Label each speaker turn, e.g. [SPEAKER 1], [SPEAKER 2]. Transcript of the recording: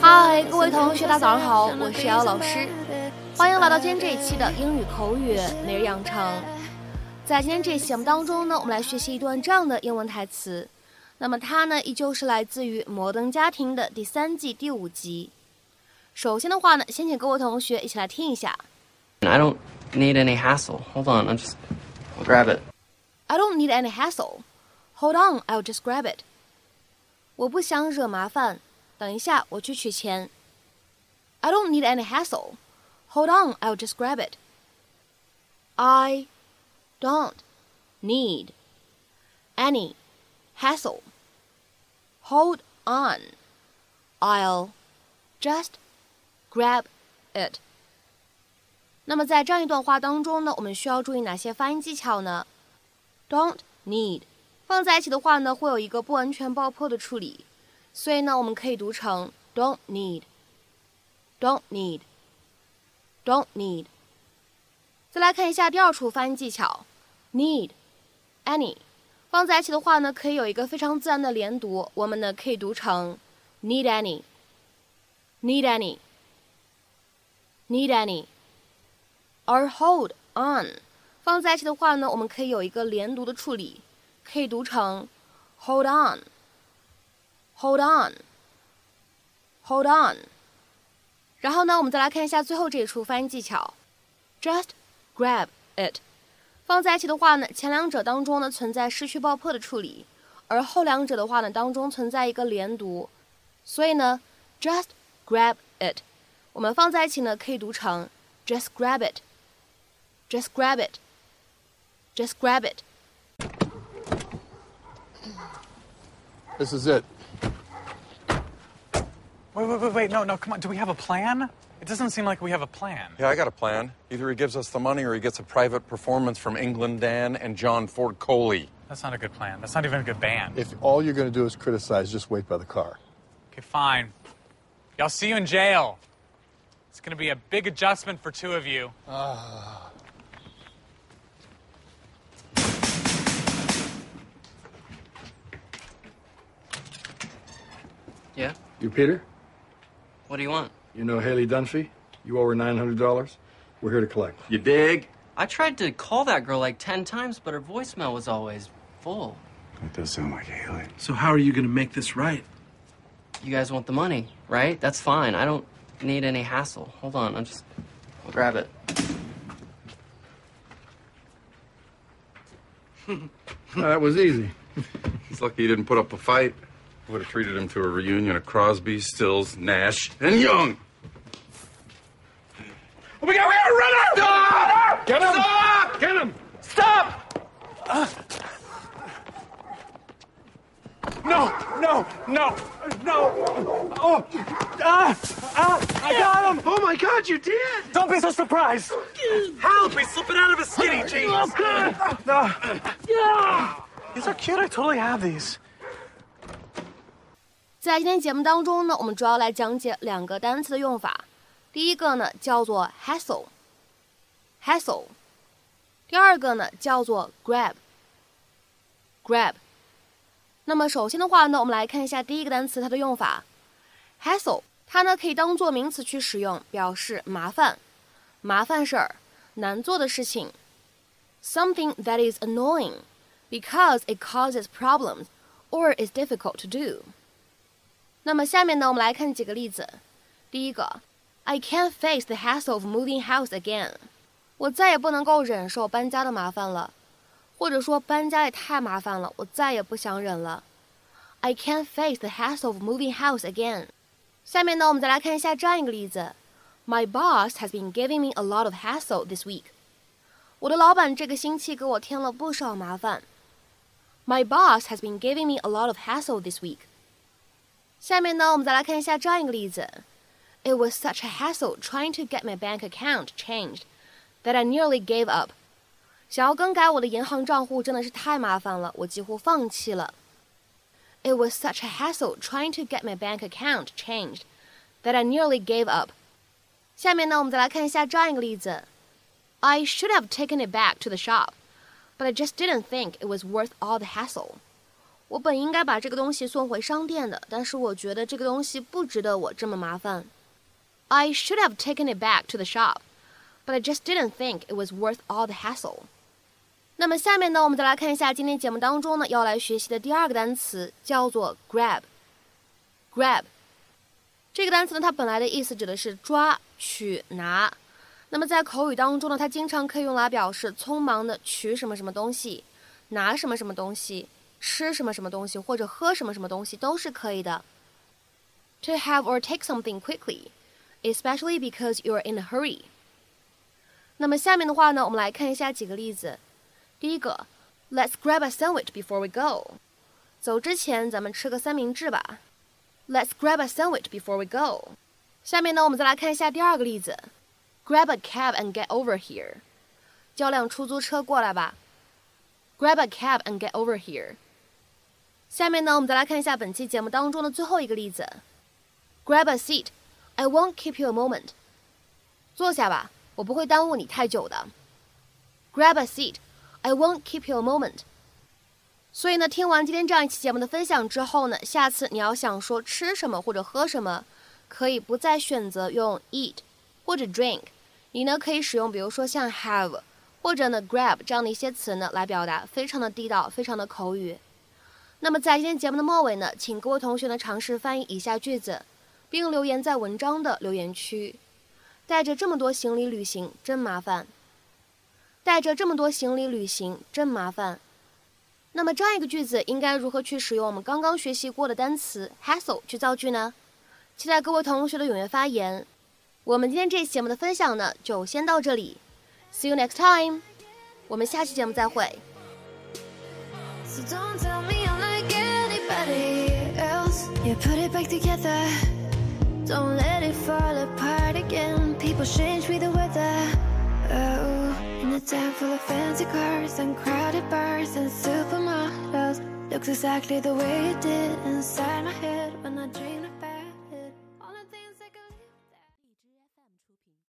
[SPEAKER 1] 嗨，各位同学，大家早上好，我是姚老师，欢迎来到今天这一期的英语口语每日养成。在今天这期节目当中呢，我们来学习一段这样的英文台词。那么它呢，依旧是来自于《摩登家庭》的第三季第五集。首先的话呢，先请各位同学一起来听一下。
[SPEAKER 2] I don't need any hassle. Hold on, I'll just I'll grab it.
[SPEAKER 1] I don't need any hassle. Hold on, I'll just grab it. 我不想惹麻烦，等一下我去取钱。I don't need any hassle. Hold on, I'll just grab it. I don't need any hassle. Hold on. I'll just grab it. 那么在这样一段话当中呢，我们需要注意哪些发音技巧呢？Don't need 放在一起的话呢，会有一个不完全爆破的处理，所以呢，我们可以读成 don't need，don't need，don't need。再来看一下第二处发音技巧，need，any。 放在一起的话呢，可以有一个非常自然的连读，我们呢可以读成 need any，need any，need any。而 hold on 放在一起的话呢，我们可以有一个连读的处理，可以读成 hold on，hold on，hold on。然后呢，我们再来看一下最后这一处发音技巧，just grab it。 放在一起的话呢，前两者当中呢存在失去爆破的处理，而后两者的话呢当中存在一个连读，所以呢，just grab it，我们放在一起呢可以读成 just grab it，just grab it，just grab it。
[SPEAKER 3] This is it.
[SPEAKER 4] Wait, wait, wait, wait. No, no, come on. Do we have a plan? It doesn't seem like we have a plan.
[SPEAKER 3] Yeah, I got a plan. Either he gives us the money or he gets a private performance from England Dan and John Ford Coley.
[SPEAKER 4] That's not a good plan. That's not even a good band.
[SPEAKER 5] If all you're going to do is criticize, just wait by the car.
[SPEAKER 4] Okay, fine. Y'all see you in jail. It's gonna be a big adjustment for two of you. Ah.
[SPEAKER 2] Yeah?
[SPEAKER 5] You, Peter?
[SPEAKER 2] What do you want?
[SPEAKER 5] You know Haley Dunphy? You owe her $900? We're here to collect.
[SPEAKER 3] You dig?
[SPEAKER 2] I tried to call that girl like 10 times, but her voicemail was always full.
[SPEAKER 3] That does sound like Haley.
[SPEAKER 6] So how are you going to make this right?
[SPEAKER 2] You guys want the money, right? That's fine. I don't need any hassle. Hold on, I'll just I'll grab it.
[SPEAKER 5] that was easy.
[SPEAKER 3] He's lucky he didn't put up a fight. Would have treated him to a reunion of Crosby, Stills, Nash, and Young. Oh, we got, we got a runner! Stop! Get him! Stop! Get him!
[SPEAKER 4] Stop! No, no, no, no. Oh, ah, ah, I got him.
[SPEAKER 6] Oh my God, you did!
[SPEAKER 4] Don't be so surprised.
[SPEAKER 6] Help! He's slipping out of his skinny jeans!
[SPEAKER 4] No. These are cute. I totally have these.
[SPEAKER 1] 在今天节目当中呢，我们主要来讲解两个单词的用法。第一个呢叫做 hassle，hassle；第二个呢叫做 grab，grab。 那么首先的话呢，我们来看一下第一个单词它的用法。hassle 它呢可以当做名词去使用，表示麻烦、麻烦事儿、难做的事情。Something that is annoying because it causes problems or is difficult to do。那么下面呢，我们来看几个例子。第一个，I can't face the hassle of moving house again。我再也不能够忍受搬家的麻烦了，或者说搬家也太麻烦了，我再也不想忍了。I can't face the hassle of moving house again。下面呢，我们再来看一下这样一个例子：My boss has been giving me a lot of hassle this week。我的老板这个星期给我添了不少麻烦。My boss has been giving me a lot of hassle this week。下面呢，我们再来看一下这样一个例子：It was such a hassle trying to get my bank account changed that I nearly gave up。 想要更改我的银行账户真的是太麻烦了，我几乎放弃了。It was such a hassle trying to get my bank account changed that I nearly gave up。下面呢，我们再来看一下这样一个例子：I should have taken it back to the shop, but I just didn't think it was worth all the hassle。我本应该把这个东西送回商店的，但是我觉得这个东西不值得我这么麻烦。I should have taken it back to the shop, but I just didn't think it was worth all the hassle。 那么下面呢，我们再来看一下今天节目当中呢要来学习的第二个单词，叫做 grab。grab 这个单词呢，它本来的意思指的是抓、取、拿。那么在口语当中呢，它经常可以用来表示匆忙的取什么什么东西，拿什么什么东西，吃什么什么东西，或者喝什么什么东西都是可以的。To have or take something quickly, especially because you're in a hurry。那么下面的话呢，我们来看一下几个例子。第一个，Let's grab a sandwich before we go。走之前咱们吃个三明治吧。Let's grab a sandwich before we go。下面呢，我们再来看一下第二个例子，Grab a cab and get over here。叫辆出租车过来吧。Grab a cab and get over here。下面呢，我们再来看一下本期节目当中的最后一个例子，Grab a seat。I won't keep you a moment。坐下吧，我不会耽误你太久的。Grab a seat。 I won't keep you a moment。所以呢，听完今天这样一期节目的分享之后呢，下次你要想说吃什么或者喝什么，可以不再选择用 eat 或者 drink，你呢可以使用比如说像 have 或者呢 grab 这样的一些词呢来表达，非常的地道，非常的口语。那么在今天节目的末尾呢，请各位同学呢尝试翻译以下句子，并留言在文章的留言区。带着这么多行李旅行真麻烦。带着这么多行李旅行真麻烦。那么这样一个句子应该如何去使用我们刚刚学习过的单词 hassle 去造句呢？期待各位同学的踊跃发言。我们今天这期节目的分享呢，就先到这里。See you next time。我们下期节目再会。
[SPEAKER 7] Don't tell me I'm like anybody else. You put it back together. Don't let it fall apart again. People change with the weather. Full of fancy cars and crowded bars and supermodels. Looks exactly the way it did inside my head when I dreamed.